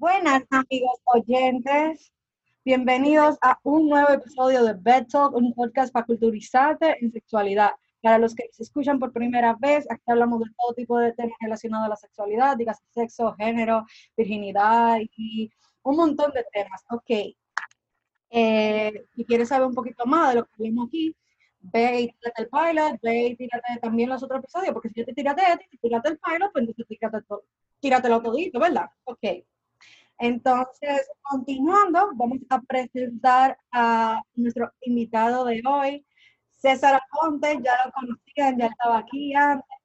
Buenas amigos oyentes, bienvenidos a un nuevo episodio de Bed Talk, un podcast para culturizarte en sexualidad. Para los que se escuchan por primera vez, aquí hablamos de todo tipo de temas relacionados a la sexualidad, digas sexo, género, virginidad y un montón de temas. Ok. Eh, si quieres saber un poquito más de lo que hablamos aquí, ve y tírate el pilot, ve y tírate también los otros episodios, porque si yo te tírate ti, tírate el pilot, pues entonces tírate todo, todito, ¿verdad? Ok. Entonces, continuando, vamos a presentar a nuestro invitado de hoy, César Aponte, ya lo conocían, ya estaba aquí antes.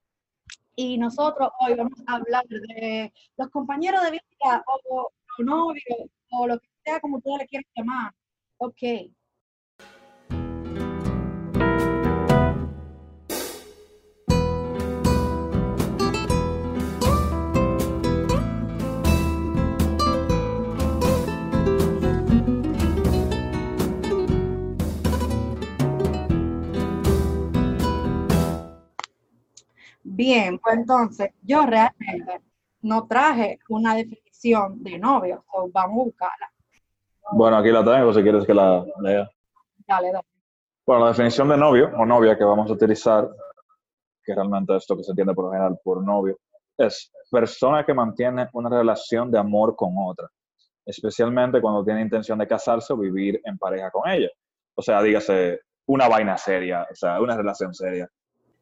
Y nosotros hoy vamos a hablar de los compañeros de vida o, o novios o lo que sea como ustedes le quieran llamar. Ok. Bien, pues entonces yo realmente no traje una definición de novio, so vamos a buscarla. Bueno, aquí la tengo si quieres que la lea. Dale, dale. Bueno, la definición de novio o novia que vamos a utilizar, que realmente es esto que se entiende por lo general por novio, es persona que mantiene una relación de amor con otra, especialmente cuando tiene intención de casarse o vivir en pareja con ella. O sea, dígase una vaina seria, o sea, una relación seria.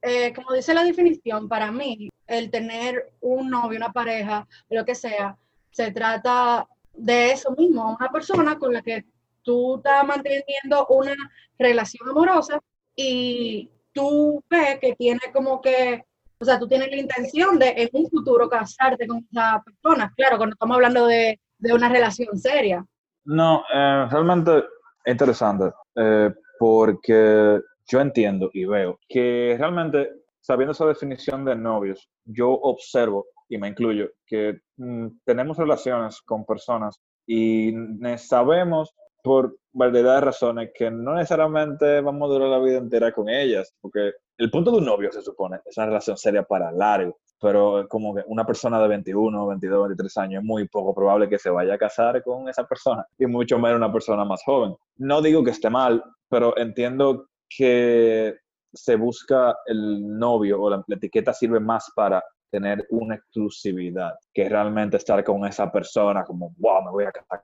Eh, como dice la definición, para mí, el tener un novio, una pareja, lo que sea, se trata de eso mismo, una persona con la que tú estás manteniendo una relación amorosa y tú ves que tiene como que, o sea, tú tienes la intención de en un futuro casarte con esa persona, claro, cuando estamos hablando de, de una relación seria. No, eh, realmente interesante, eh, porque yo entiendo y veo que realmente, sabiendo esa definición de novios, yo observo, y me incluyo, que mm, tenemos relaciones con personas y sabemos por variedad de razones que no necesariamente vamos a durar la vida entera con ellas, porque el punto de un novio se supone es una relación seria para largo, pero como que una persona de 21, 22, 23 años es muy poco probable que se vaya a casar con esa persona y mucho menos una persona más joven. No digo que esté mal, pero entiendo que se busca el novio o la, etiqueta sirve más para tener una exclusividad que realmente estar con esa persona como, wow, me voy a casar.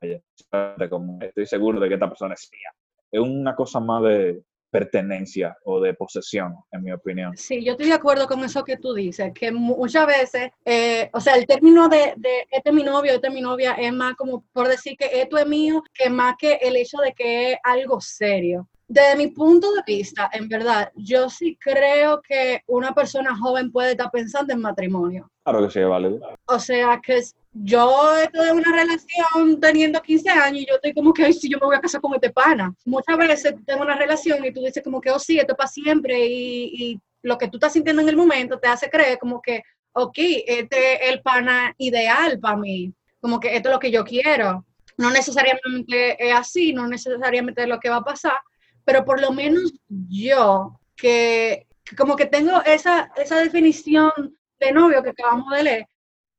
Como, estoy seguro de que esta persona es mía. Es una cosa más de pertenencia o de posesión, en mi opinión. Sí, yo estoy de acuerdo con eso que tú dices, que muchas veces, eh, o sea, el término de, de este es mi novio, este es mi novia, es más como por decir que esto es mío, que más que el hecho de que es algo serio desde mi punto de vista, en verdad, yo sí creo que una persona joven puede estar pensando en matrimonio. Claro que sí, vale. O sea, que yo estoy en una relación teniendo 15 años y yo estoy como que, ay, sí, yo me voy a casar con este pana. Muchas veces tengo una relación y tú dices como que, oh, sí, esto es para siempre y, y lo que tú estás sintiendo en el momento te hace creer como que, ok, este es el pana ideal para mí, como que esto es lo que yo quiero. No necesariamente es así, no necesariamente es lo que va a pasar, pero por lo menos yo, que, como que tengo esa, esa definición de novio que acabamos de leer,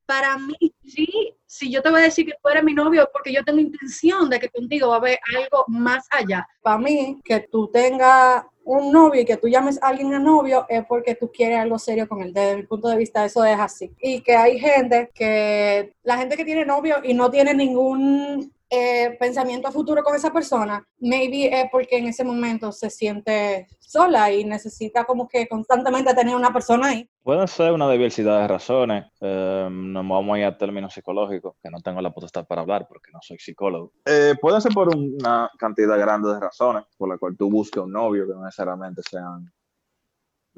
para mí sí, si yo te voy a decir que tú eres mi novio, porque yo tengo intención de que contigo va a haber algo más allá. Para mí, que tú tengas un novio y que tú llames a alguien a novio es porque tú quieres algo serio con él. Desde mi punto de vista, eso es así. Y que hay gente que, la gente que tiene novio y no tiene ningún eh, pensamiento a futuro con esa persona, maybe es porque en ese momento se siente sola y necesita como que constantemente tener una persona ahí. Puede ser una diversidad de razones, eh, no vamos a ir a términos psicológicos, que no tengo la potestad para hablar porque no soy psicólogo. Eh, puede ser por una cantidad grande de razones por la cual tú busques un novio que no necesariamente sean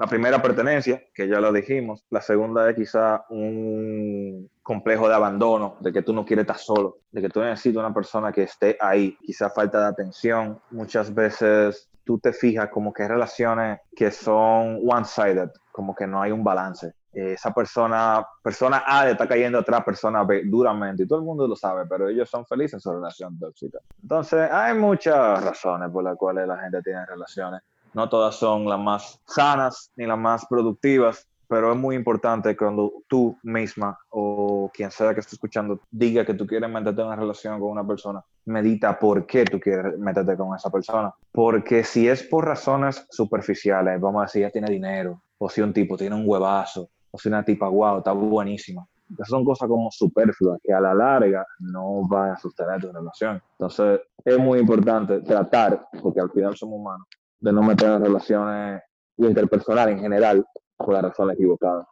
la primera pertenencia, que ya lo dijimos. La segunda es quizá un complejo de abandono, de que tú no quieres estar solo, de que tú necesitas una persona que esté ahí. Quizá falta de atención. Muchas veces tú te fijas como que hay relaciones que son one-sided, como que no hay un balance. Esa persona, persona A le está cayendo atrás persona B duramente y todo el mundo lo sabe, pero ellos son felices en su relación tóxica. Entonces, hay muchas razones por las cuales la gente tiene relaciones no todas son las más sanas ni las más productivas, pero es muy importante cuando tú misma o quien sea que esté escuchando diga que tú quieres meterte en una relación con una persona, medita por qué tú quieres meterte con esa persona. Porque si es por razones superficiales, vamos a decir, ya tiene dinero, o si un tipo tiene un huevazo, o si una tipa, wow, está buenísima. Esas son cosas como superfluas que a la larga no van a sostener tu relación. Entonces, es muy importante tratar, porque al final somos humanos, de no meter en relaciones interpersonales en general por la razón equivocada.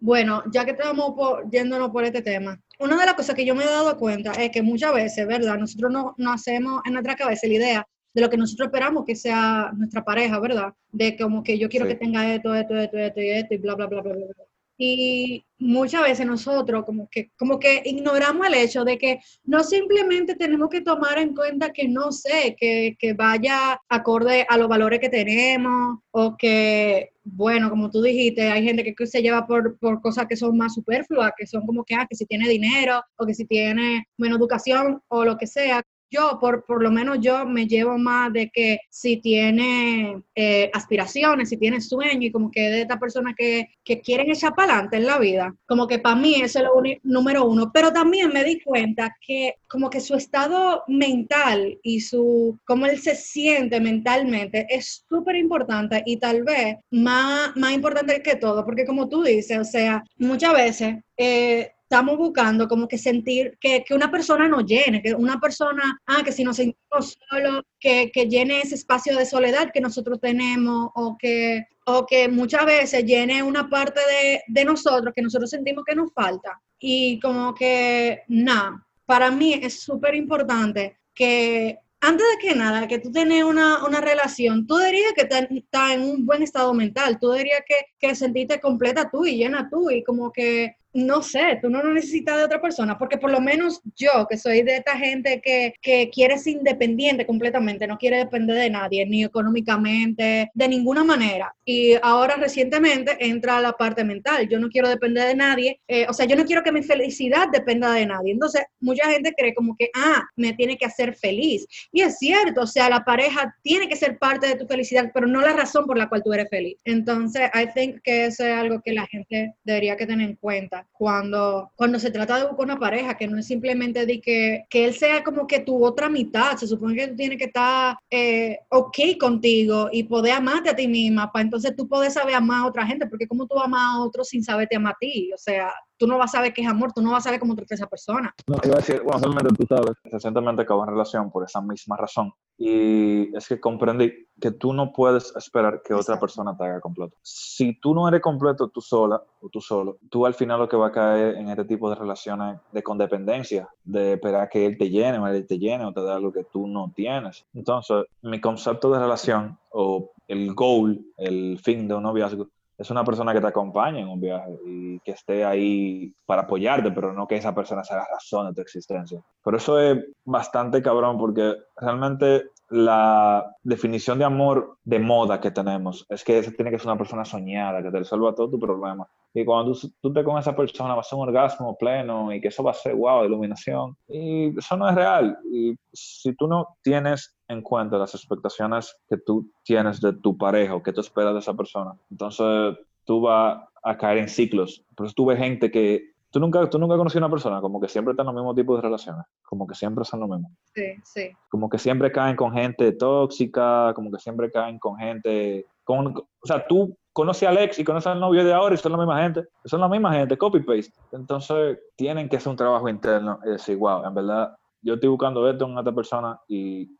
Bueno, ya que estamos yéndonos por este tema, una de las cosas que yo me he dado cuenta es que muchas veces, ¿verdad? Nosotros no, no hacemos en nuestra cabeza la idea de lo que nosotros esperamos que sea nuestra pareja, ¿verdad? De como que yo quiero que tenga esto, esto, esto, esto y esto y bla, bla, bla, bla, bla. Y muchas veces nosotros como que, como que ignoramos el hecho de que no simplemente tenemos que tomar en cuenta que no sé, que, que vaya acorde a los valores que tenemos o que, bueno, como tú dijiste, hay gente que se lleva por, por cosas que son más superfluas, que son como que, ah, que si tiene dinero o que si tiene menos educación o lo que sea yo, por, por lo menos yo me llevo más de que si tiene eh, aspiraciones, si tiene sueños y como que de esta persona que, que quieren echar para adelante en la vida, como que para mí eso es lo número uno, pero también me di cuenta que como que su estado mental y su, cómo él se siente mentalmente es súper importante y tal vez más, más importante que todo, porque como tú dices, o sea, muchas veces... Eh, estamos buscando como que sentir que, que, una persona nos llene, que una persona, ah, que si nos sentimos solos, que, que, llene ese espacio de soledad que nosotros tenemos o que, o que muchas veces llene una parte de, de nosotros que nosotros sentimos que nos falta. Y como que, nada, para mí es súper importante que antes de que nada, que tú tienes una, una relación, tú dirías que estás en un buen estado mental, tú dirías que, que sentiste completa tú y llena tú y como que no sé, tú no lo necesitas de otra persona, porque por lo menos yo, que soy de esta gente que, que quiere ser independiente completamente, no quiere depender de nadie, ni económicamente, de ninguna manera. Y ahora recientemente entra la parte mental, yo no quiero depender de nadie, eh, o sea, yo no quiero que mi felicidad dependa de nadie. Entonces, mucha gente cree como que, ah, me tiene que hacer feliz. Y es cierto, o sea, la pareja tiene que ser parte de tu felicidad, pero no la razón por la cual tú eres feliz. Entonces, I think que eso es algo que la gente debería que tener en cuenta cuando, cuando se trata de buscar una pareja, que no es simplemente de que, que él sea como que tu otra mitad, se supone que tú tienes que estar eh, ok contigo y poder amarte a ti misma, para entonces tú poder saber amar a otra gente, porque como tú amas a otro sin saberte amar a ti, o sea, tú no vas a saber qué es amor, tú no vas a saber cómo trata esa persona. No, iba a decir, bueno, realmente tú sabes, recientemente acabo en relación por esa misma razón. Y es que comprendí que tú no puedes esperar que otra persona te haga completo. Si tú no eres completo tú sola o tú solo, tú al final lo que va a caer en este tipo de relaciones de condependencia, de esperar que él te llene o él te llene o te dé algo que tú no tienes. Entonces, mi concepto de relación o el goal, el fin de un noviazgo, es una persona que te acompaña en un viaje y que esté ahí para apoyarte, pero no que esa persona sea la razón de tu existencia. Por eso es bastante cabrón, porque realmente la definición de amor de moda que tenemos es que tiene que ser una persona soñada, que te resuelva todo tu problema. Y cuando tú, tú te con esa persona va a ser un orgasmo pleno y que eso va a ser, wow, iluminación. Y eso no es real. Y si tú no tienes en cuenta las expectaciones que tú tienes de tu pareja o que tú esperas de esa persona. Entonces tú vas a caer en ciclos. Por eso tú ves gente que... Tú nunca, tú nunca conocí a una persona como que siempre está en los mismos tipos de relaciones, como que siempre son lo mismo. Sí, sí. Como que siempre caen con gente tóxica, como que siempre caen con gente... Con, o sea, tú conoces a Alex y conoces al novio de ahora y son la misma gente, son la misma gente, copy-paste. Entonces tienen que hacer un trabajo interno y decir, wow, en verdad, yo estoy buscando esto en esta persona y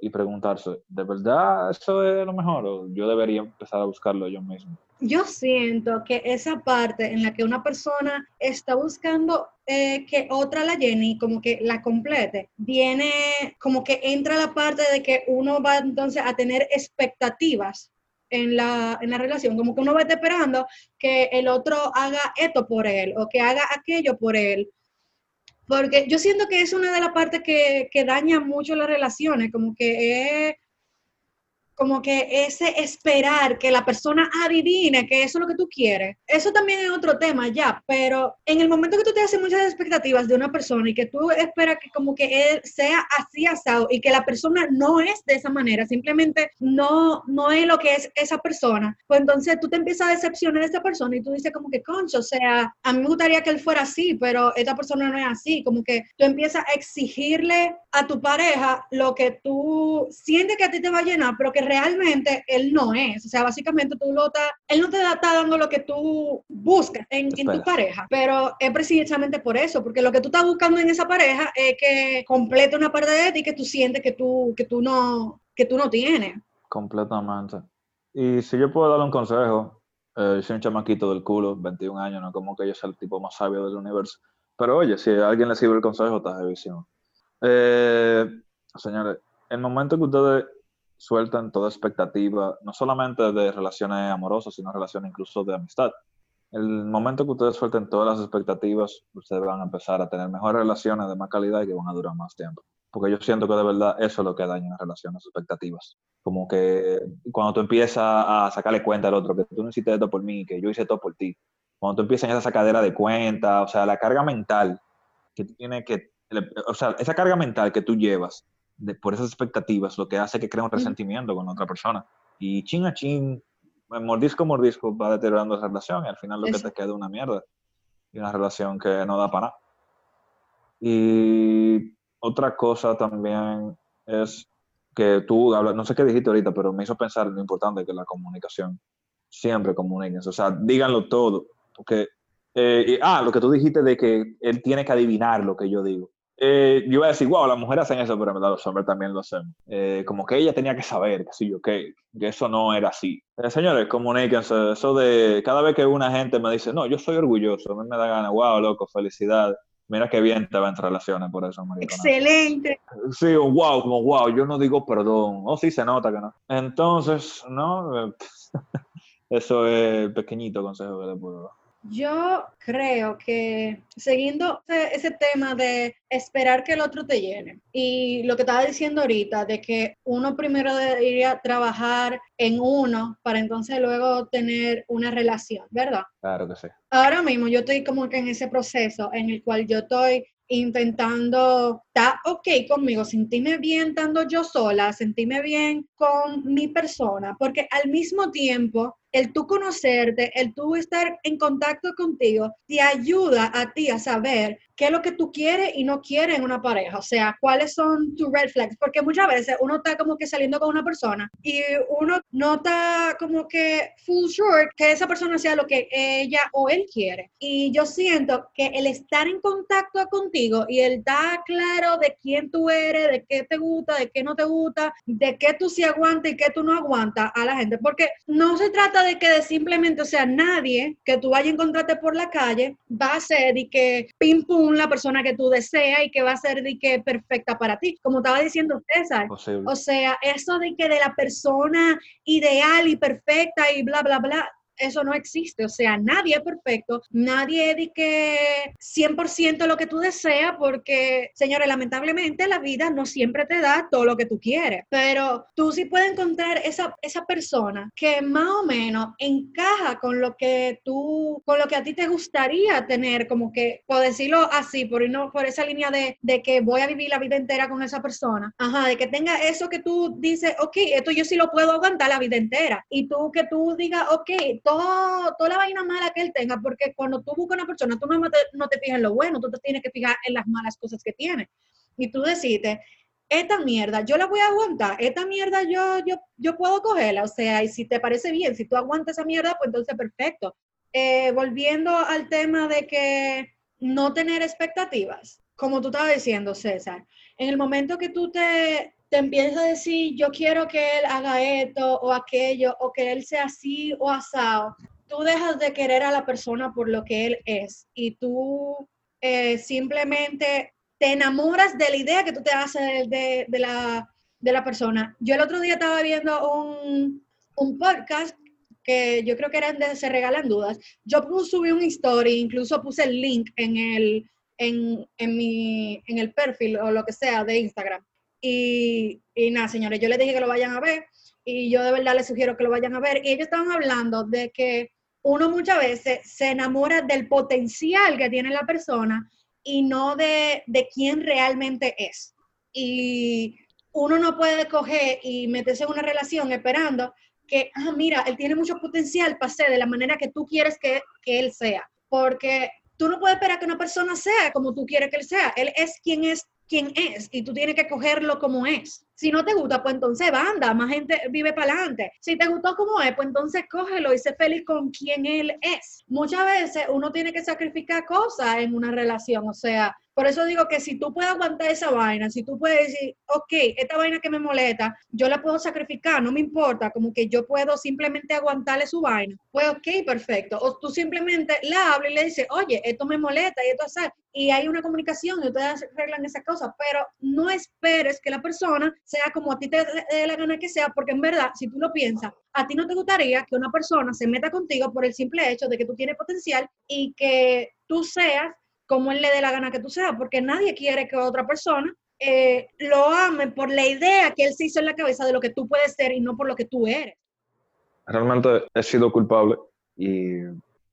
y preguntarse, ¿de verdad eso es lo mejor o yo debería empezar a buscarlo yo mismo? Yo siento que esa parte en la que una persona está buscando eh, que otra la llene y como que la complete, viene como que entra la parte de que uno va entonces a tener expectativas en la, en la relación, como que uno va esperando que el otro haga esto por él o que haga aquello por él porque yo siento que es una de las partes que, que daña mucho las relaciones, como que es como que ese esperar que la persona adivine que eso es lo que tú quieres, eso también es otro tema ya, pero en el momento que tú te haces muchas expectativas de una persona y que tú esperas que como que él sea así asado y que la persona no es de esa manera, simplemente no, no es lo que es esa persona, pues entonces tú te empiezas a decepcionar de esa persona y tú dices como que, concho, o sea, a mí me gustaría que él fuera así, pero esta persona no es así, como que tú empiezas a exigirle a tu pareja lo que tú sientes que a ti te va a llenar, pero que realmente él no es. O sea, básicamente tú lo está, él no te está dando lo que tú buscas en, en tu pareja, pero es precisamente por eso, porque lo que tú estás buscando en esa pareja es que complete una parte de ti que tú sientes que tú, que tú no, que tú no tienes. Completamente. Y si yo puedo darle un consejo, eh, soy un chamaquito del culo, 21 años, no como que yo sea el tipo más sabio del universo. Pero oye, si a alguien le sirve el consejo, está de visión. Eh, señores, el momento que ustedes sueltan toda expectativa, no solamente de relaciones amorosas, sino relaciones incluso de amistad. El momento que ustedes suelten todas las expectativas, ustedes van a empezar a tener mejores relaciones de más calidad y que van a durar más tiempo. Porque yo siento que de verdad eso es lo que daña las relaciones, expectativas. Como que cuando tú empiezas a sacarle cuenta al otro que tú no hiciste esto por mí, que yo hice todo por ti. Cuando tú empiezas en esa sacadera de cuenta, o sea, la carga mental que tú que, o sea, esa carga mental que tú llevas por esas expectativas, lo que hace que crea un resentimiento con otra persona. Y chin a chin, mordisco mordisco, va deteriorando esa relación y al final lo que te queda es una mierda. Y una relación que no da para nada. Y otra cosa también es que tú hablas, no sé qué dijiste ahorita, pero me hizo pensar en lo importante que es la comunicación. Siempre comuniquen, o sea, díganlo todo. Porque, eh, ah, lo que tú dijiste de que él tiene que adivinar lo que yo digo eh, yo iba a decir, wow, las mujeres hacen eso, pero en verdad los hombres también lo hacen. Eh, como que ella tenía que saber, que, yo, que, que eso no era así. Eh, señores, comuníquense. Eso de cada vez que una gente me dice, no, yo soy orgulloso, a mí me da ganas, wow, loco, felicidad. Mira qué bien te va en relaciones por eso, Excelente. Sí, wow, como wow, yo no digo perdón. Oh, sí, se nota que no. Entonces, no, eso es el pequeñito consejo que le puedo dar. Yo creo que siguiendo ese tema de esperar que el otro te llene y lo que estaba diciendo ahorita de que uno primero debería trabajar en uno para entonces luego tener una relación, ¿verdad? Claro que sí. Ahora mismo yo estoy como que en ese proceso en el cual yo estoy intentando estar ok conmigo, sentirme bien estando yo sola, sentirme bien con mi persona, porque al mismo tiempo el tú conocerte, el tú estar en contacto contigo, te ayuda a ti a saber qué es lo que tú quieres y no quieres en una pareja, o sea, cuáles son tus red flags, porque muchas veces uno está como que saliendo con una persona y uno no está como que full sure que esa persona sea lo que ella o él quiere. Y yo siento que el estar en contacto contigo y el estar claro de quién tú eres, de qué te gusta, de qué no te gusta, de qué tú sí aguantas y qué tú no aguantas a la gente, porque no se trata de que de simplemente, o sea, nadie que tú vayas a encontrarte por la calle va a ser y que pim pum la persona que tú deseas y que va a ser de que perfecta para ti. Como estaba diciendo César. O sea, eso de que de la persona ideal y perfecta y bla, bla, bla, eso no existe. O sea, nadie es perfecto, nadie es que 100% lo que tú deseas, porque, señores, lamentablemente la vida no siempre te da todo lo que tú quieres, pero tú sí puedes encontrar esa, esa persona que más o menos encaja con lo que tú, con lo que a ti te gustaría tener, como que, por decirlo así, por, por esa línea de, de que voy a vivir la vida entera con esa persona, ajá, de que tenga eso que tú dices, ok, esto yo sí lo puedo aguantar la vida entera, y tú que tú digas, ok, todo, toda la vaina mala que él tenga, porque cuando tú buscas una persona, tú no te, no te fijas en lo bueno, tú te tienes que fijar en las malas cosas que tiene. Y tú decides, esta mierda, yo la voy a aguantar, esta mierda yo, yo, yo puedo cogerla, o sea, y si te parece bien, si tú aguantas esa mierda, pues entonces perfecto. Eh, volviendo al tema de que no tener expectativas, como tú estabas diciendo, César, en el momento que tú te, te empieza a decir, yo quiero que él haga esto o aquello, o que él sea así o asado, tú dejas de querer a la persona por lo que él es y tú eh, simplemente te enamoras de la idea que tú te haces de, de, la, de la persona. Yo el otro día estaba viendo un, un podcast que yo creo que eran de Se Regalan Dudas. Yo subí una historia, incluso puse el link en el, en, en, mi, en el perfil o lo que sea de Instagram. Y, y nada, señores, yo les dije que lo vayan a ver. y yo de verdad les sugiero que lo vayan a ver. Y ellos estaban hablando de que uno muchas veces se enamora del potencial que tiene la persona y no de, de quién realmente es. Y uno no puede coger y meterse en una relación esperando que, ah, mira, él tiene mucho potencial para ser de la manera que tú quieres que, que él sea. Porque tú no puedes esperar que una persona sea como tú quieres que él sea. Él es quien es quien es y tú tienes que cogerlo como es. Si no te gusta, pues entonces banda, más gente vive para adelante. Si te gustó como es, pues entonces cógelo y sé feliz con quien él es. Muchas veces uno tiene que sacrificar cosas en una relación, o sea, por eso digo que si tú puedes aguantar esa vaina, si tú puedes decir, ok, esta vaina que me molesta, yo la puedo sacrificar, no me importa, como que yo puedo simplemente aguantarle su vaina, pues ok, perfecto. O tú simplemente le hablas y le dices, oye, esto me molesta y esto es y hay una comunicación y ustedes arreglan esa cosa, pero no esperes que la persona sea como a ti te dé la gana que sea, porque en verdad, si tú lo piensas, a ti no te gustaría que una persona se meta contigo por el simple hecho de que tú tienes potencial y que tú seas como él le dé la gana que tú seas, porque nadie quiere que otra persona eh, lo ame por la idea que él se hizo en la cabeza de lo que tú puedes ser y no por lo que tú eres. Realmente he sido culpable y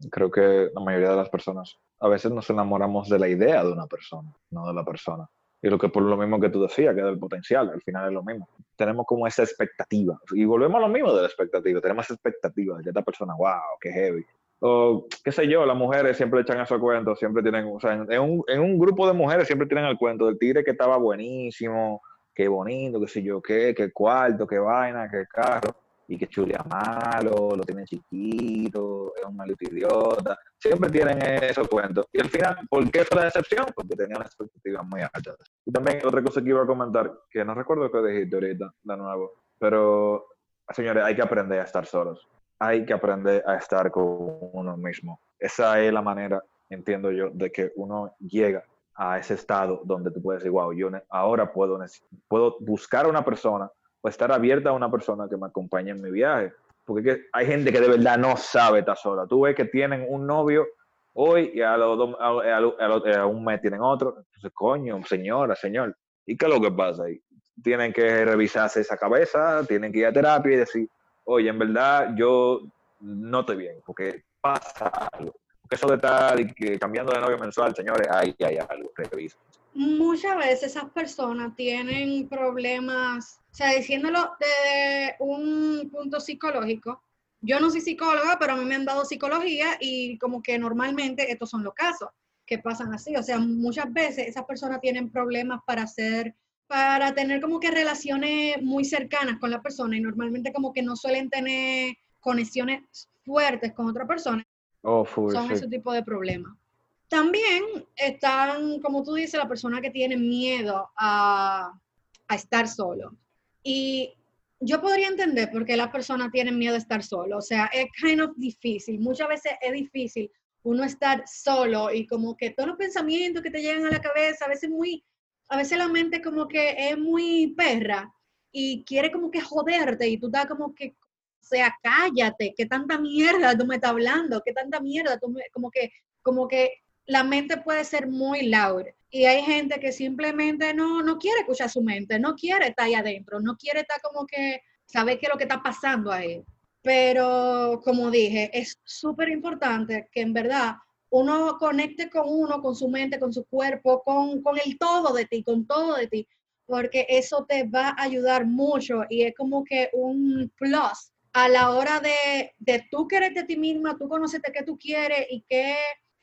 creo que la mayoría de las personas a veces nos enamoramos de la idea de una persona, no de la persona. Y lo que por lo mismo que tú decías, que del potencial, al final es lo mismo. Tenemos como esa expectativa. Y volvemos a lo mismo de la expectativa. Tenemos expectativa de esta persona, wow, qué heavy o qué sé yo, las mujeres siempre echan esos cuentos, siempre tienen, o sea, en un, en un grupo de mujeres siempre tienen el cuento del tigre que estaba buenísimo, qué bonito, qué sé yo qué, qué cuarto, qué vaina, qué carro, y que chulea malo, lo tienen chiquito, es un malito idiota. Siempre tienen esos cuentos. Y al final, ¿por qué fue la decepción? Porque tenían expectativas muy altas. Y también otra cosa que iba a comentar, que no recuerdo qué dijiste ahorita, de nuevo, pero señores, hay que aprender a estar solos hay que aprender a estar con uno mismo. Esa es la manera, entiendo yo, de que uno llega a ese estado donde tú puedes decir, wow, yo ahora puedo, puedo buscar a una persona o estar abierta a una persona que me acompañe en mi viaje. Porque hay gente que de verdad no sabe estar sola. Tú ves que tienen un novio hoy y a, los a, un mes tienen otro. Entonces, coño, señora, señor, ¿y qué es lo que pasa ahí? Tienen que revisarse esa cabeza, tienen que ir a terapia y decir, oye, en verdad yo no estoy bien, porque pasa algo. Porque eso de estar cambiando de novio mensual, señores, ahí hay algo, revisa. Muchas veces esas personas tienen problemas, o sea, diciéndolo desde un punto psicológico, yo no soy psicóloga, pero a mí me han dado psicología y como que normalmente estos son los casos que pasan así. O sea, muchas veces esas personas tienen problemas para hacer para tener como que relaciones muy cercanas con la persona y normalmente como que no suelen tener conexiones fuertes con otra persona. Oh, son ese tipo de problemas. También están, como tú dices, la persona que tiene miedo a, a estar solo. Y yo podría entender por qué las personas tienen miedo a estar solo. O sea, es kind of difícil. Muchas veces es difícil uno estar solo y como que todos los pensamientos que te llegan a la cabeza, a veces muy a veces la mente como que es muy perra y quiere como que joderte y tú estás como que, sea, cállate, qué tanta mierda tú me estás hablando, qué tanta mierda, tú como que, como que la mente puede ser muy loud y hay gente que simplemente no, no quiere escuchar su mente, no quiere estar ahí adentro, no quiere estar como que saber qué es lo que está pasando ahí. Pero como dije, es súper importante que en verdad uno conecte con uno, con su mente, con su cuerpo, con, el todo de ti, con todo de ti, porque eso te va a ayudar mucho y es como que un plus a la hora de, de tú quererte a ti misma, tú conocerte qué tú quieres y qué,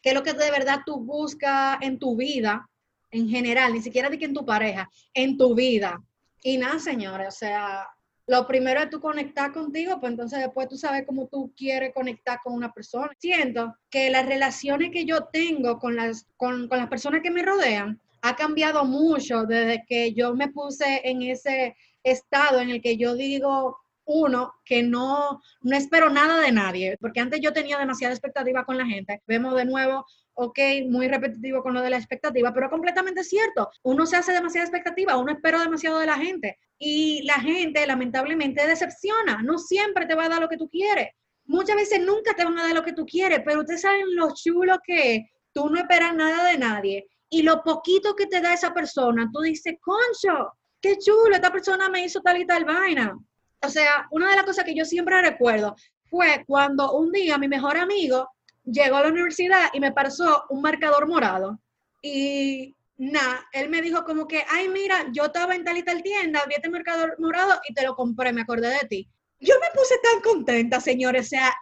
qué es lo que de verdad tú buscas en tu vida en general, ni siquiera de que en tu pareja, en tu vida. Y nada, señores, o sea, lo primero es tú conectar contigo, pues entonces después tú sabes cómo tú quieres conectar con una persona. Siento que las relaciones que yo tengo con las, con, con las personas que me rodean ha cambiado mucho desde que yo me puse en ese estado en el que yo digo, uno, que no, no espero nada de nadie, porque antes yo tenía demasiada expectativa con la gente. Vemos de nuevo ok, muy repetitivo con lo de la expectativa, pero completamente cierto. Uno se hace demasiada expectativa, uno espera demasiado de la gente y la gente lamentablemente decepciona, no siempre te va a dar lo que tú quieres. Muchas veces nunca te van a dar lo que tú quieres, pero ustedes saben lo chulo que es. Tú no esperas nada de nadie y lo poquito que te da esa persona, tú dices, concho, qué chulo, esta persona me hizo tal y tal vaina. O sea, una de las cosas que yo siempre recuerdo fue cuando un día mi mejor amigo llegó a la universidad y me pasó un marcador morado. Y nada, él me dijo como que, ay, mira, yo estaba en tal y tal tienda, vi este marcador morado y te lo compré, me acordé de ti. Yo me puse tan contenta, señores, o sea,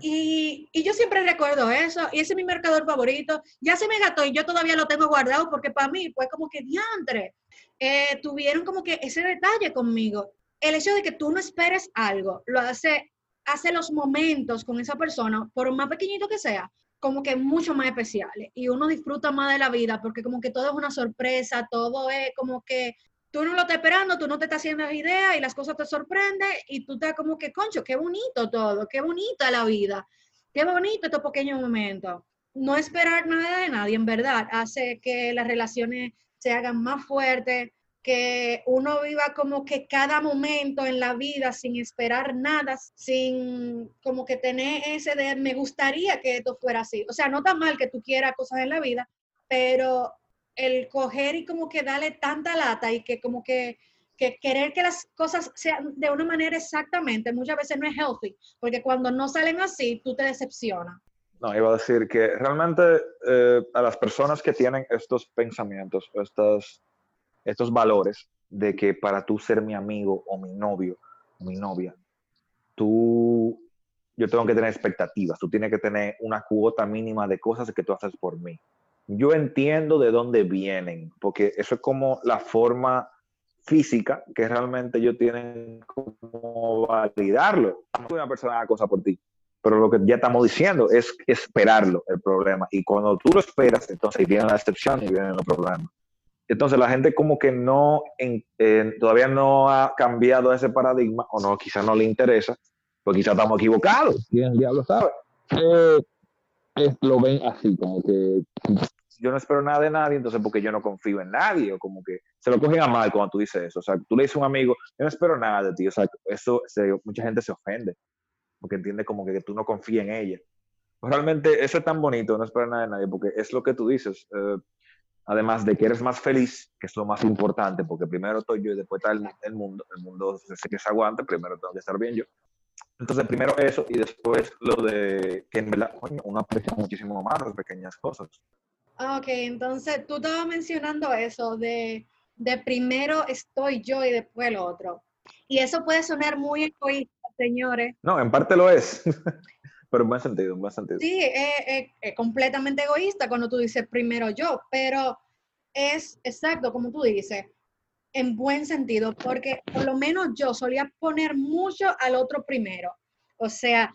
y, y, yo siempre recuerdo eso, y ese es mi marcador favorito. Ya se me gastó y yo todavía lo tengo guardado porque para mí fue como que diantre. Eh, tuvieron como que ese detalle conmigo. El hecho de que tú no esperes algo, lo hace, hace los momentos con esa persona, por más pequeñito que sea, como que mucho más especiales. Y uno disfruta más de la vida porque como que todo es una sorpresa, todo es como que tú no lo estás esperando, tú no te estás haciendo idea y las cosas te sorprenden y tú estás como que, concho, qué bonito todo, qué bonita la vida, qué bonito estos pequeños momentos. No esperar nada de nadie, en verdad, hace que las relaciones se hagan más fuertes, que uno viva como que cada momento en la vida sin esperar nada, sin como que tener ese de me gustaría que esto fuera así. O sea, no está mal que tú quieras cosas en la vida, pero el coger y como que darle tanta lata y que como que, querer que las cosas sean de una manera exactamente, muchas veces no es healthy, porque cuando no salen así, tú te decepcionas. No, iba a decir que realmente eh, a las personas que tienen estos pensamientos, estos, estos valores de que para tú ser mi amigo o mi novio o mi novia, tú, yo tengo que tener expectativas, tú tienes que tener una cuota mínima de cosas que tú haces por mí yo entiendo de dónde vienen, porque eso es como la forma física que realmente ellos tienen como validarlo. Una persona haga cosa por ti, pero lo que ya estamos diciendo es esperarlo, el problema. Y cuando tú lo esperas, entonces viene la excepción y vienen los problemas. Entonces la gente como que no, todavía no ha cambiado ese paradigma, o no, quizás no le interesa, pues quizás estamos equivocados, y el diablo sabe. Eh, lo ven así, como que yo no espero nada de nadie, entonces porque yo no confío en nadie, o como que se lo cogen a mal cuando tú dices eso. O sea, tú le dices a un amigo, yo no espero nada de ti. O sea, eso, mucha gente se ofende, porque entiende como que, tú no confías en ella. Pues realmente eso es tan bonito, no espero nada de nadie, porque es lo que tú dices. Eh, además de que eres más feliz, que es lo más importante, porque primero estoy yo y después está el, mundo. El mundo sé que se aguante, primero tengo que estar bien yo. Entonces, primero eso y después lo de que en verdad, uno aprecia muchísimo más las pequeñas cosas. Ah, ok, entonces tú estabas mencionando eso de, de primero estoy yo y después el otro. Y eso puede sonar muy egoísta, señores. No, en parte lo es, pero en buen sentido, en buen sentido. Sí, es, completamente egoísta cuando tú dices primero yo, pero es exacto, como tú dices, en buen sentido, porque por lo menos yo solía poner mucho al otro primero. O sea,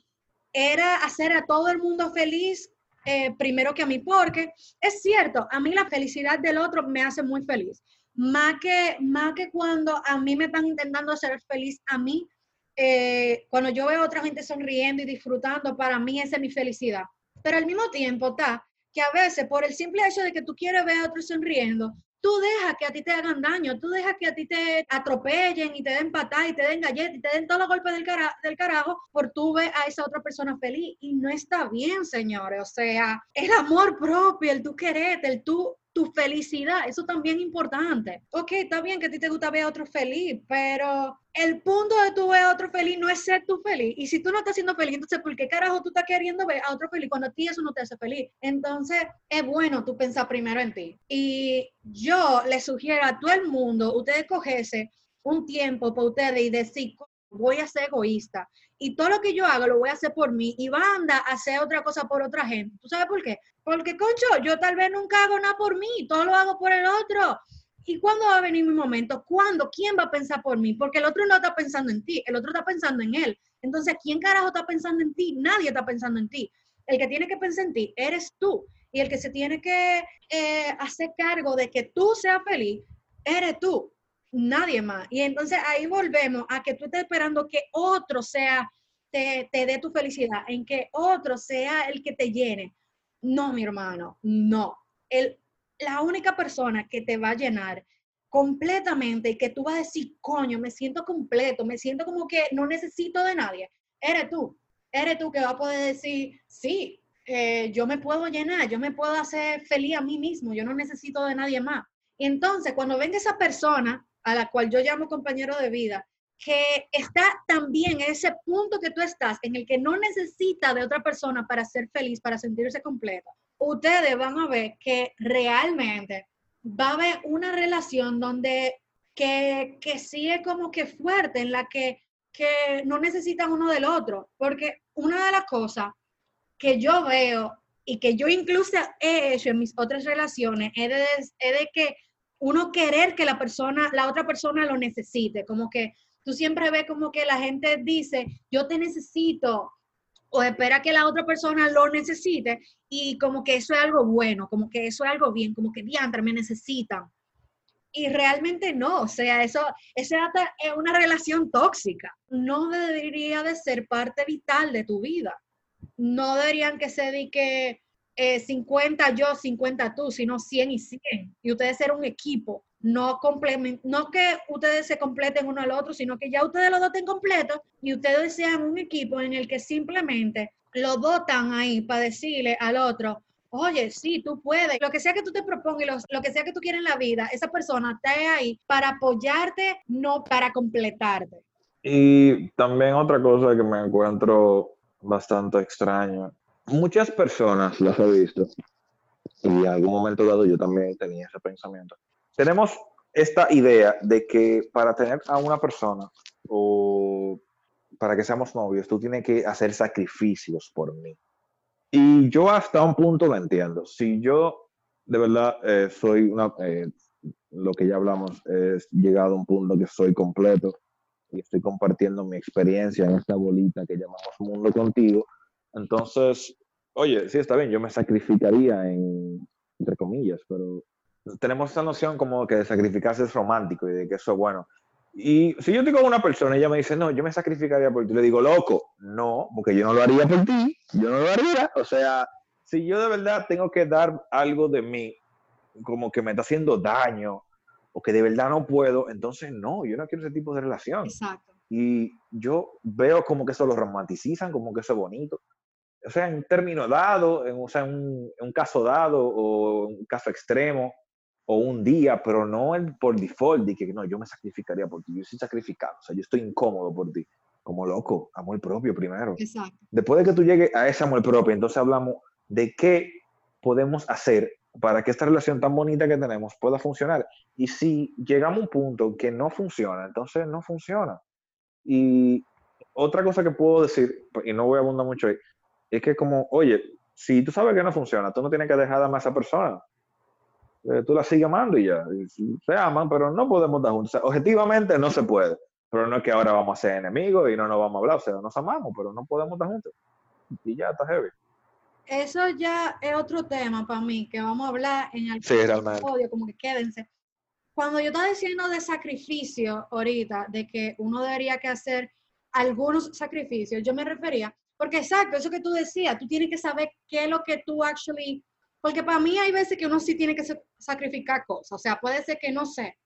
era hacer a todo el mundo feliz eh, primero que a mí, porque es cierto, a mí la felicidad del otro me hace muy feliz. Más que, más que cuando a mí me están intentando hacer feliz a mí, eh, cuando yo veo a otra gente sonriendo y disfrutando, para mí esa es mi felicidad. Pero al mismo tiempo está que a veces por el simple hecho de que tú quieres ver a otro sonriendo, tú dejas que a ti te hagan daño, tú dejas que a ti te atropellen y te den patada y te den galletas y te den todos los golpes del, del carajo por tú ver a esa otra persona feliz. Y no está bien, señores. O sea, el amor propio, el tú quererte, el tú tu felicidad, eso también es importante. Ok, está bien que a ti te gusta ver a otro feliz, pero el punto de tú ver a otro feliz no es ser tú feliz. Y si tú no estás siendo feliz, entonces, ¿por qué carajo tú estás queriendo ver a otro feliz cuando a ti eso no te hace feliz? Entonces, es bueno tú pensar primero en ti. Y yo les sugiero a todo el mundo, ustedes cogese un tiempo para ustedes y decir, voy a ser egoísta y todo lo que yo hago lo voy a hacer por mí y va a andar a hacer otra cosa por otra gente. ¿Tú sabes por qué? Porque, concho, yo tal vez nunca hago nada por mí, todo lo hago por el otro. ¿Y cuándo va a venir mi momento? ¿Cuándo? ¿Quién va a pensar por mí? Porque el otro no está pensando en ti, el otro está pensando en él. Entonces, ¿quién carajo está pensando en ti? Nadie está pensando en ti. El que tiene que pensar en ti eres tú. Y el que se tiene que eh, hacer cargo de que tú seas feliz, eres tú nadie más. Y entonces ahí volvemos a que tú estés esperando que otro sea, te, te dé tu felicidad, en que otro sea el que te llene. No, mi hermano, no. El, la única persona que te va a llenar completamente y que tú vas a decir, coño, me siento completo, me siento como que no necesito de nadie, eres tú. Eres tú que va a poder decir, sí, eh, yo me puedo llenar, yo me puedo hacer feliz a mí mismo, yo no necesito de nadie más. Y entonces, cuando venga esa persona a la cual yo llamo compañero de vida, que está también en ese punto que tú estás, en el que no necesita de otra persona para ser feliz, para sentirse completa, ustedes van a ver que realmente va a haber una relación donde que, que sí es como que fuerte, en la que, que no necesitan uno del otro. Porque una de las cosas que yo veo y que yo incluso he hecho en mis otras relaciones es de, es de que uno querer que la persona, la otra persona lo necesite, como que tú siempre ves como que la gente dice, yo te necesito, o espera que la otra persona lo necesite, y como que eso es algo bueno, como que eso es algo bien, como que diantre, me necesitan. Y realmente no, o sea, eso, eso es una relación tóxica. No debería de ser parte vital de tu vida. No deberían que se dedique eh, 50 yo, 50 tú, sino 100 y 100. Y ustedes ser un equipo no, no que ustedes se completen uno al otro, sino que ya ustedes los dos estén completos y ustedes sean un equipo en el que simplemente lo dotan ahí para decirle al otro, oye, sí, tú puedes, lo que sea que tú te propongas, lo, que sea que tú quieras en la vida, esa persona está ahí para apoyarte, no para completarte. Y también otra cosa que me encuentro bastante extraña, muchas personas las he visto, y en algún momento dado yo también tenía ese pensamiento, tenemos esta idea de que para tener a una persona o para que seamos novios, tú tienes que hacer sacrificios por mí. Y yo hasta un punto lo entiendo. Si yo de verdad eh, soy una, eh, lo que ya hablamos, es llegado a un punto que soy completo y estoy compartiendo mi experiencia en esta bolita que llamamos mundo contigo, entonces, oye, sí está bien, yo me sacrificaría en, entre comillas, pero tenemos esa noción como que de sacrificarse es romántico y de que eso es bueno. Y si yo digo a una persona y ella me dice, no, yo me sacrificaría por ti, le digo, loco, no, porque yo no lo haría por ti, yo no lo haría. O sea, si yo de verdad tengo que dar algo de mí, como que me está haciendo daño, o que de verdad no puedo, entonces no, yo no quiero ese tipo de relación. Exacto. Y yo veo como que eso lo romanticizan, como que eso es bonito. O sea, en término dado, en, o sea, un, en un caso dado o un caso extremo, o un día, pero no el por default de que no, yo me sacrificaría por ti, yo estoy sacrificado, o sea, yo estoy incómodo por ti, como loco, amor propio primero. Exacto. Después de que tú llegues a ese amor propio, entonces hablamos de qué podemos hacer para que esta relación tan bonita que tenemos pueda funcionar. Y si llegamos a un punto que no funciona, entonces no funciona. Y otra cosa que puedo decir, y no voy a abundar mucho ahí, es que como, oye, si tú sabes que no funciona, tú no tienes que dejar de a esa persona. Eh, tú la sigues amando y ya. se aman, pero no podemos estar juntos. objetivamente no se puede. Pero no es que ahora vamos a ser enemigos y no nos vamos a hablar. O sea, nos amamos, pero no podemos estar juntos. Y ya está heavy. Eso ya es otro tema para mí, que vamos a hablar en el sí, episodio, como que quédense. Cuando yo estaba diciendo de sacrificio ahorita, de que uno debería que hacer algunos sacrificios, yo me refería, porque exacto, eso que tú decías, tú tienes que saber qué es lo que tú actually porque para mí hay veces que uno sí tiene que sacrificar cosas. O sea, puede ser que, no sé,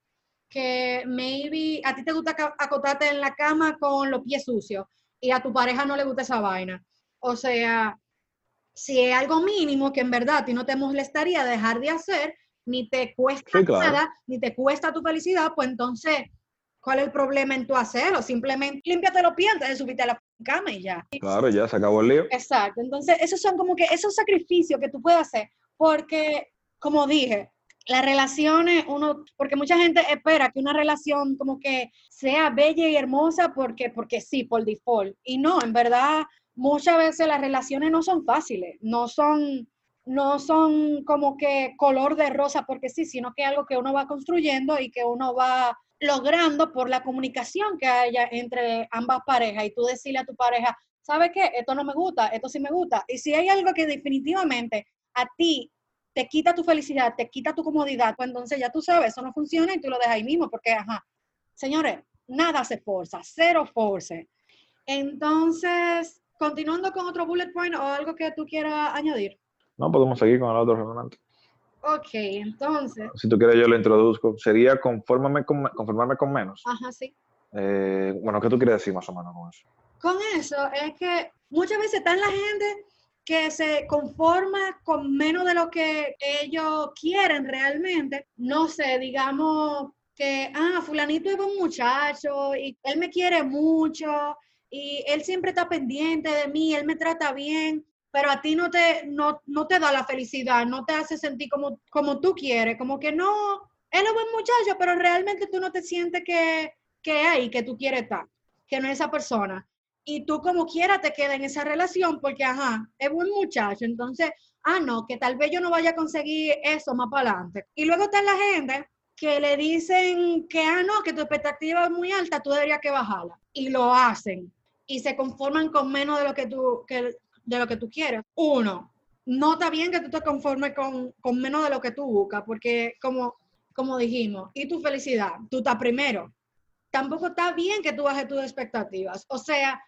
que maybe a ti te gusta acotarte en la cama con los pies sucios y a tu pareja no le gusta esa vaina. O sea, si es algo mínimo que en verdad a ti no te molestaría dejar de hacer, ni te cuesta nada, ni te cuesta tu felicidad, pues entonces, ¿cuál es el problema en tu hacerlo? Simplemente límpiate los pies antes de subirte a la cama y ya. Claro, ya se acabó el lío. Exacto. Entonces, esos son como que esos sacrificios que tú puedes hacer porque, como dije, las relaciones, uno, porque mucha gente espera que una relación como que sea bella y hermosa porque, porque sí, por default. Y no, en verdad, muchas veces las relaciones no son fáciles, no son, no son como que color de rosa porque sí, sino que es algo que uno va construyendo y que uno va logrando por la comunicación que haya entre ambas parejas y tú decirle a tu pareja, ¿sabe qué? Esto no me gusta, esto sí me gusta. Y si hay algo que definitivamente a ti te quita tu felicidad, te quita tu comodidad, pues entonces ya tú sabes, eso no funciona y tú lo dejas ahí mismo, porque, ajá, señores, nada se forza, cero force. Entonces, continuando con otro bullet point o algo que tú quieras añadir. No, podemos seguir con el otro realmente. Ok, entonces. Si tú quieres, yo lo introduzco. Sería conformarme con, conformarme con menos. Ajá, sí. Eh, bueno, ¿qué tú quieres decir más o menos con eso? Con eso es que muchas veces está en la gente que se conforma con menos de lo que ellos quieren realmente, no sé, digamos, que, ah, fulanito es un muchacho y él me quiere mucho y él siempre está pendiente de mí, él me trata bien, pero a ti no te, no, no te da la felicidad, no te hace sentir como, como tú quieres, como que no, él es buen muchacho, pero realmente tú no te sientes que, que hay, que tú quieres estar, que no es esa persona. Y tú como quiera te quedas en esa relación porque, ajá, es buen muchacho, entonces, ah, no, que tal vez yo no vaya a conseguir eso más para adelante. Y luego está la gente que le dicen que, ah, no, que tu expectativa es muy alta, tú deberías que bajarla. Y lo hacen. Y se conforman con menos de lo que tú, que, de lo que tú quieres. Uno, no está bien que tú te conformes con, con menos de lo que tú buscas, porque como, como dijimos, y tu felicidad, tú estás primero. Tampoco está bien que tú bajes tus expectativas. O sea,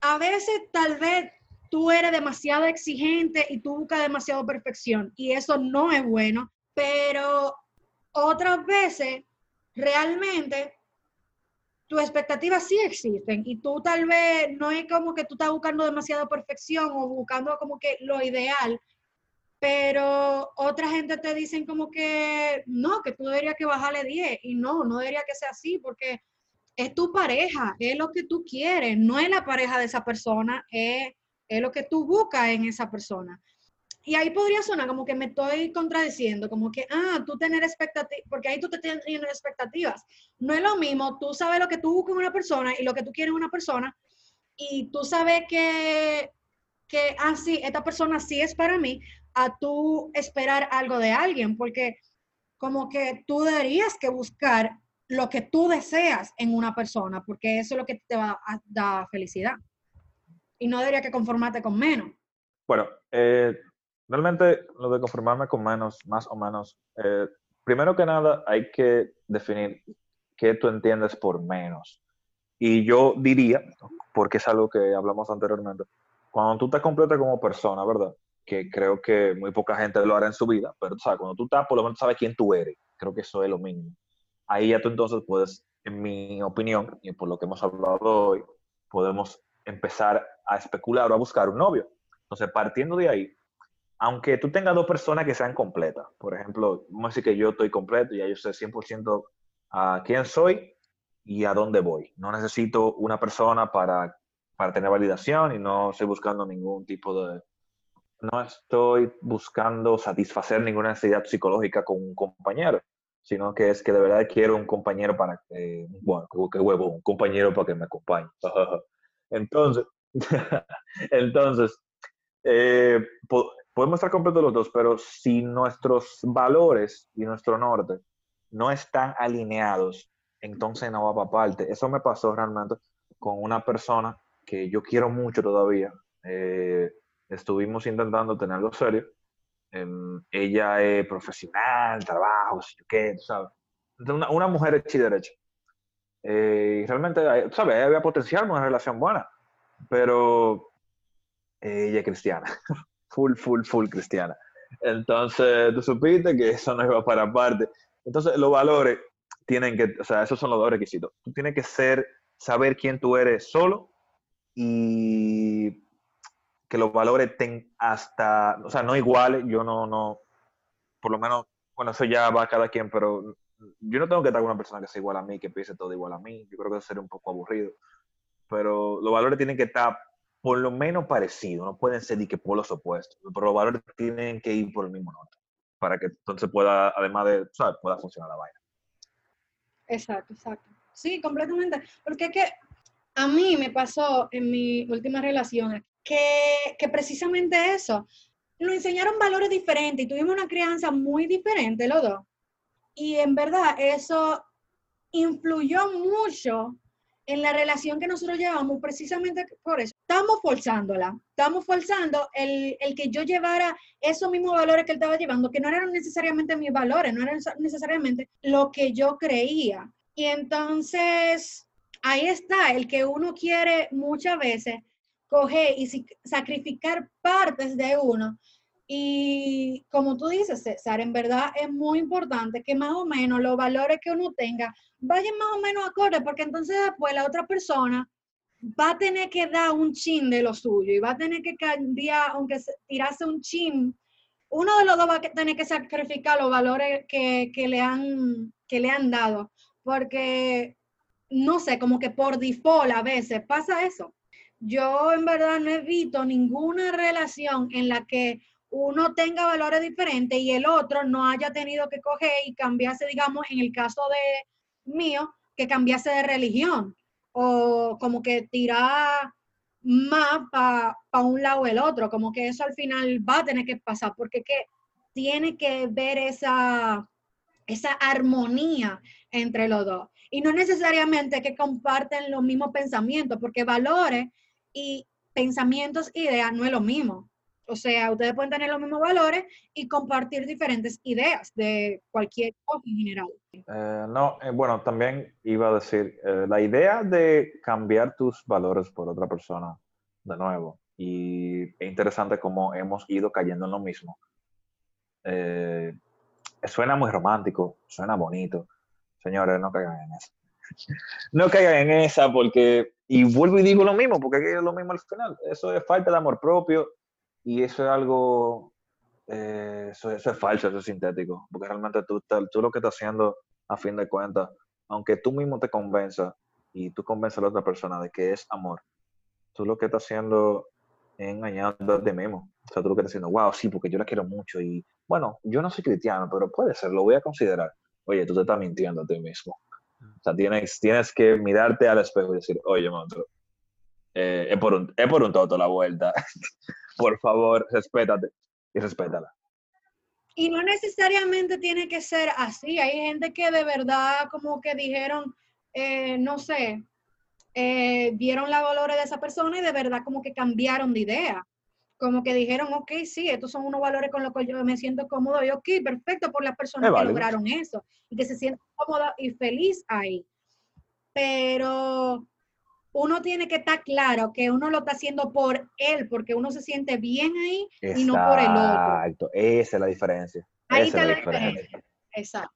a veces tal vez tú eres demasiado exigente y tú buscas demasiado perfección y eso no es bueno, pero otras veces realmente tus expectativas sí existen y tú tal vez no es como que tú estás buscando demasiada perfección o buscando como que lo ideal, pero otra gente te dicen como que no, que tú deberías que bajarle 10 y no, no debería que sea así porque es tu pareja, es lo que tú quieres, no es la pareja de esa persona, es, es lo que tú buscas en esa persona y ahí podría sonar como que me estoy contradiciendo, como que, ah, tú tener expectativas, porque ahí tú te tienes expectativas. No es lo mismo, tú sabes lo que tú buscas en una persona y lo que tú quieres en una persona, y tú sabes que, que ah, sí, esta persona sí es para mí, a tú esperar algo de alguien, porque como que tú deberías que buscar lo que tú deseas en una persona, porque eso es lo que te va a dar felicidad. Y no debería que conformarte con menos. Bueno, eh, Realmente lo de conformarme con menos, más o menos, eh, primero que nada hay que definir qué tú entiendes por menos. Y yo diría, porque es algo que hablamos anteriormente, cuando tú te completas como persona, ¿verdad? Que creo que muy poca gente lo hará en su vida, pero sabes, cuando tú estás, por lo menos sabes quién tú eres. Creo que eso es lo mínimo. Ahí ya tú entonces puedes, en mi opinión, y por lo que hemos hablado hoy, podemos empezar a especular o a buscar un novio. Entonces, partiendo de ahí, aunque tú tengas dos personas que sean completas, por ejemplo, vamos a decir que yo estoy completo, ya yo sé 100% a quién soy y a dónde voy. No necesito una persona para, para tener validación y no estoy buscando ningún tipo de... No estoy buscando satisfacer ninguna necesidad psicológica con un compañero, sino que es que de verdad quiero un compañero para que, bueno, que huevo, un compañero para que me acompañe. entonces, entonces, eh, podemos estar completos los dos, pero si nuestros valores y nuestro norte no están alineados, entonces no va para parte. Eso me pasó realmente con una persona que yo quiero mucho todavía. Eh, estuvimos intentando tener algo serio. Em, ella es profesional, trabajo, qué, ¿sabes? Una, una mujer hecha y derecha. Eh, y realmente, ¿sabes? Había potencial, una relación buena, pero ella es cristiana. full, full, full cristiana. Entonces, tú supiste que eso no iba para parte. Entonces, los valores tienen que, o sea, esos son los dos requisitos. Tú tienes que ser, saber quién tú eres solo y que los valores estén hasta, o sea, no iguales. Yo no, no, por lo menos, bueno, eso ya va a cada quien, pero yo no tengo que estar con una persona que sea igual a mí, que piense todo igual a mí. Yo creo que eso sería un poco aburrido. Pero los valores tienen que estar por lo menos parecido, no pueden ser ni que polos opuestos, pero los valores tienen que ir por el mismo norte para que entonces pueda, además de, ¿sabes? pueda funcionar la vaina. Exacto, exacto. Sí, completamente. Porque es que a mí me pasó en mi última relación que, que precisamente eso, nos enseñaron valores diferentes y tuvimos una crianza muy diferente los dos. Y en verdad eso influyó mucho en la relación que nosotros llevamos, precisamente por eso, estamos forzándola, estamos forzando el, el, que yo llevara esos mismos valores que él estaba llevando, que no eran necesariamente mis valores, no eran necesariamente lo que yo creía. Y entonces, ahí está, el que uno quiere muchas veces coger y sacrificar partes de uno y como tú dices, César, en verdad es muy importante que más o menos los valores que uno tenga vayan más o menos acorde, porque entonces después la otra persona va a tener que dar un chin de lo suyo y va a tener que cambiar, aunque tirase un chin uno de los dos va a tener que sacrificar los valores que, que, le, han, que le han dado, porque, no sé, como que por default a veces pasa eso. Yo en verdad no he visto ninguna relación en la que uno tenga valores diferentes y el otro no haya tenido que coger y cambiarse, digamos, en el caso de mío, que cambiase de religión o como que tirar más para un lado o el otro, como que eso al final va a tener que pasar, porque que tiene que ver esa, esa armonía entre los dos. Y no necesariamente que comparten los mismos pensamientos, porque valores y pensamientos, ideas no es lo mismo. O sea, ustedes pueden tener los mismos valores y compartir diferentes ideas de cualquier cosa en general. Eh, no, eh, bueno, también iba a decir, eh, la idea de cambiar tus valores por otra persona, de nuevo, y es interesante cómo hemos ido cayendo en lo mismo. suena muy romántico, suena bonito. Señores, no caigan en eso. no caigan en esa porque, y vuelvo y digo lo mismo, porque es lo mismo al final. Eso es falta de amor propio y eso es algo, eh, eso, es falso, eso es sintético, porque realmente tú, tú lo que estás haciendo, a fin de cuentas, aunque tú mismo te convenzas y tú convences a la otra persona de que es amor, tú lo que estás haciendo es engañando a ti mismo. O sea, tú lo que estás haciendo, wow, sí, porque yo la quiero mucho y, bueno, yo no soy cristiano, pero puede ser, lo voy a considerar. Oye, tú te estás mintiendo a ti mismo. O sea, tienes, tienes que mirarte al espejo y decir, oye, monstruo, eh, es, por un, es por un toto la vuelta. por favor, respétate y respétala. Y no necesariamente tiene que ser así. Hay gente que de verdad como que dijeron, eh, no sé, eh, vieron la valores de esa persona y de verdad como que cambiaron de idea. Como que dijeron, ok, sí, estos son unos valores con los que yo me siento cómodo y ok, perfecto por las personas que lograron eso y que se sienten cómoda y feliz ahí. Pero uno tiene que estar claro que uno lo está haciendo por él, porque uno se siente bien ahí y no por el otro. Exacto, esa es la diferencia. Ahí está la diferencia. Exacto.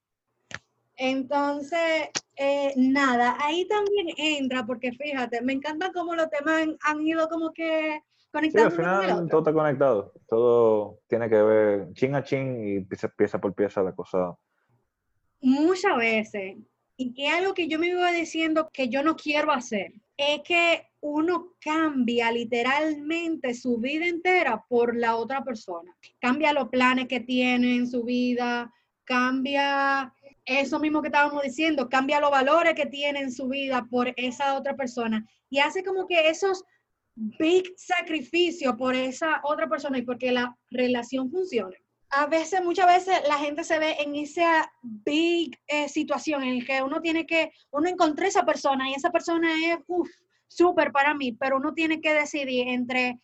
Entonces, eh, nada, ahí también entra, porque fíjate, me encanta cómo los temas han, ido como que conectando. Sí, al final todo está conectado, todo tiene que ver chin a chin y pieza, pieza por pieza la cosa. Muchas veces, y que algo que yo me iba diciendo que yo no quiero hacer, es que uno cambia literalmente su vida entera por la otra persona. Cambia los planes que tiene en su vida, cambia eso mismo que estábamos diciendo, cambia los valores que tiene en su vida por esa otra persona y hace como que esos big sacrificios por esa otra persona y porque la relación funcione a veces, muchas veces la gente se ve en esa big eh, situación en la que uno tiene que, uno encontré esa persona y esa persona es, uff, súper para mí, pero uno tiene que decidir entre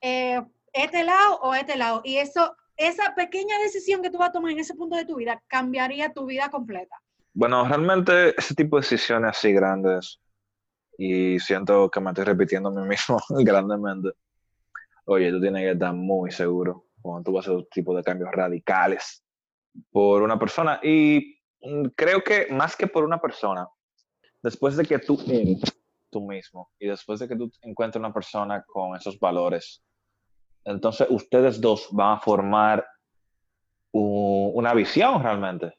eh, este lado o este lado. Y eso, esa pequeña decisión que tú vas a tomar en ese punto de tu vida cambiaría tu vida completa. Bueno, realmente ese tipo de decisiones así grandes, y siento que me estoy repitiendo a mí mismo grandemente, oye, tú tienes que estar muy seguro cuando tú vas a hacer un tipo de cambios radicales por una persona. Y mm, creo que más que por una persona, después de que tú eres tú mismo y después de que tú encuentres una persona con esos valores, entonces ustedes dos van a formar una visión realmente.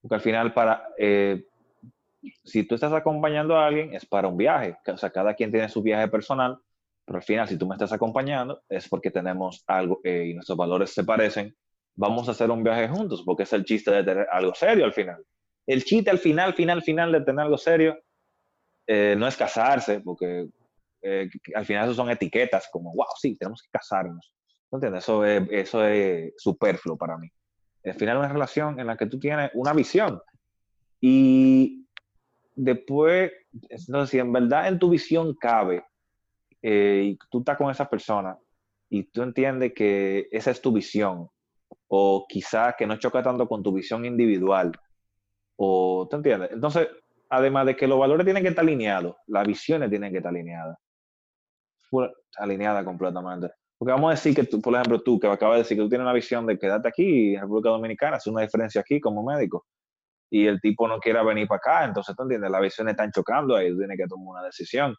Porque al final, para, eh, si tú estás acompañando a alguien, es para un viaje. O sea, cada quien tiene su viaje personal pero al final, si tú me estás acompañando, es porque tenemos algo eh, y nuestros valores se parecen. Vamos a hacer un viaje juntos, porque es el chiste de tener algo serio al final. El chiste al final, final, final de tener algo serio eh, no es casarse, porque eh, al final eso son etiquetas como, wow, sí, tenemos que casarnos. ¿No entiendes? Eso es, eso es superfluo para mí. Al final una relación en la que tú tienes una visión y después, no sé si en verdad en tu visión cabe eh, y tú estás con esa persona y tú entiendes que esa es tu visión, o quizás que no choca tanto con tu visión individual, o ¿tú entiendes? Entonces, además de que los valores tienen que estar alineados, las visiones tienen que estar alineadas, alineadas completamente. Porque vamos a decir que tú, por ejemplo, tú que acabas de decir que tú tienes una visión de quedarte aquí en República Dominicana, hacer una diferencia aquí como médico, y el tipo no quiera venir para acá, entonces tú entiendes, las visiones están chocando ahí, tú tienes que tomar una decisión.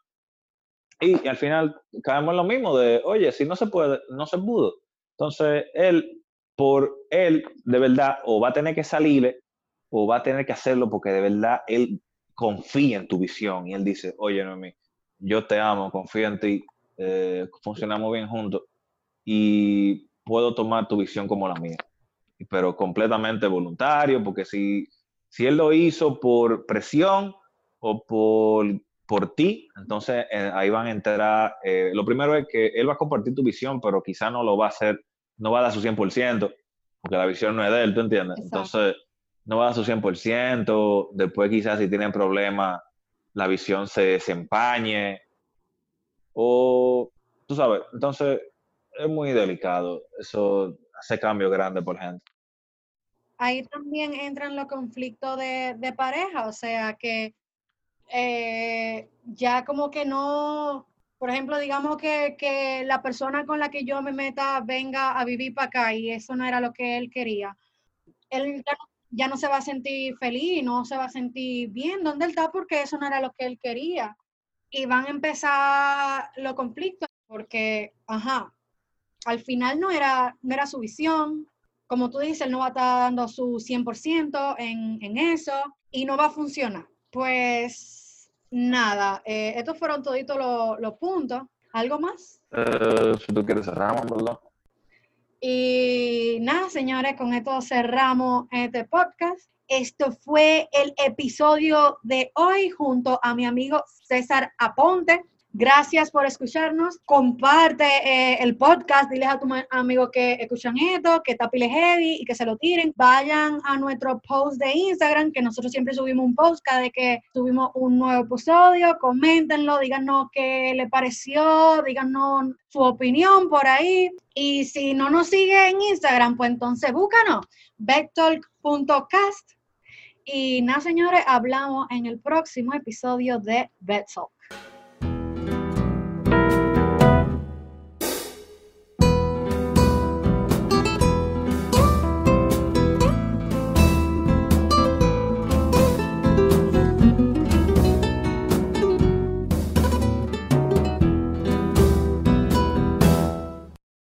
Y, al final caemos en lo mismo de, oye, si no se puede, no se pudo. Entonces, él por él, de verdad, o va a tener que salir o va a tener que hacerlo porque de verdad él confía en tu visión y él dice, oye, Noemí, yo te amo, confío en ti, eh, funcionamos bien juntos y puedo tomar tu visión como la mía, pero completamente voluntario, porque si, si él lo hizo por presión o por, por ti, entonces eh, ahí van a entrar, eh, lo primero es que él va a compartir tu visión, pero quizá no lo va a hacer, no va a dar su 100%, porque la visión no es de él, ¿tú entiendes? Entonces no va a dar su 100%, después quizás si tienen problemas, la visión se desempañe, o tú sabes, entonces es muy delicado, eso hace cambio grande por gente. Ahí también entran los conflictos de, de pareja, o sea que eh, ya como que no, por ejemplo, digamos que, que, la persona con la que yo me meta venga a vivir para acá y eso no era lo que él quería. Él ya no se va a sentir feliz, no se va a sentir bien donde él está porque eso no era lo que él quería. Y van a empezar los conflictos porque, ajá, al final no era, no era su visión. Como tú dices, él no va a estar dando su 100% en, en eso y no va a funcionar. Pues nada, eh, estos fueron toditos los puntos. ¿Algo más? Eh, si tú quieres cerramos, ¿verdad? Y nada, señores, con esto cerramos este podcast. Esto fue el episodio de hoy junto a mi amigo César Aponte. Gracias por escucharnos. Comparte eh, el podcast. Diles a tu amigo que escuchan esto, que está pile heavy y que se lo tiren. Vayan a nuestro post de Instagram, que nosotros siempre subimos un post cada vez que subimos un nuevo episodio. Coméntenlo, díganos qué le pareció, díganos su opinión por ahí. Y si no nos sigue en Instagram, pues entonces búscanos, bettalk.cast. Y nada, señores, hablamos en el próximo episodio de Bettalk.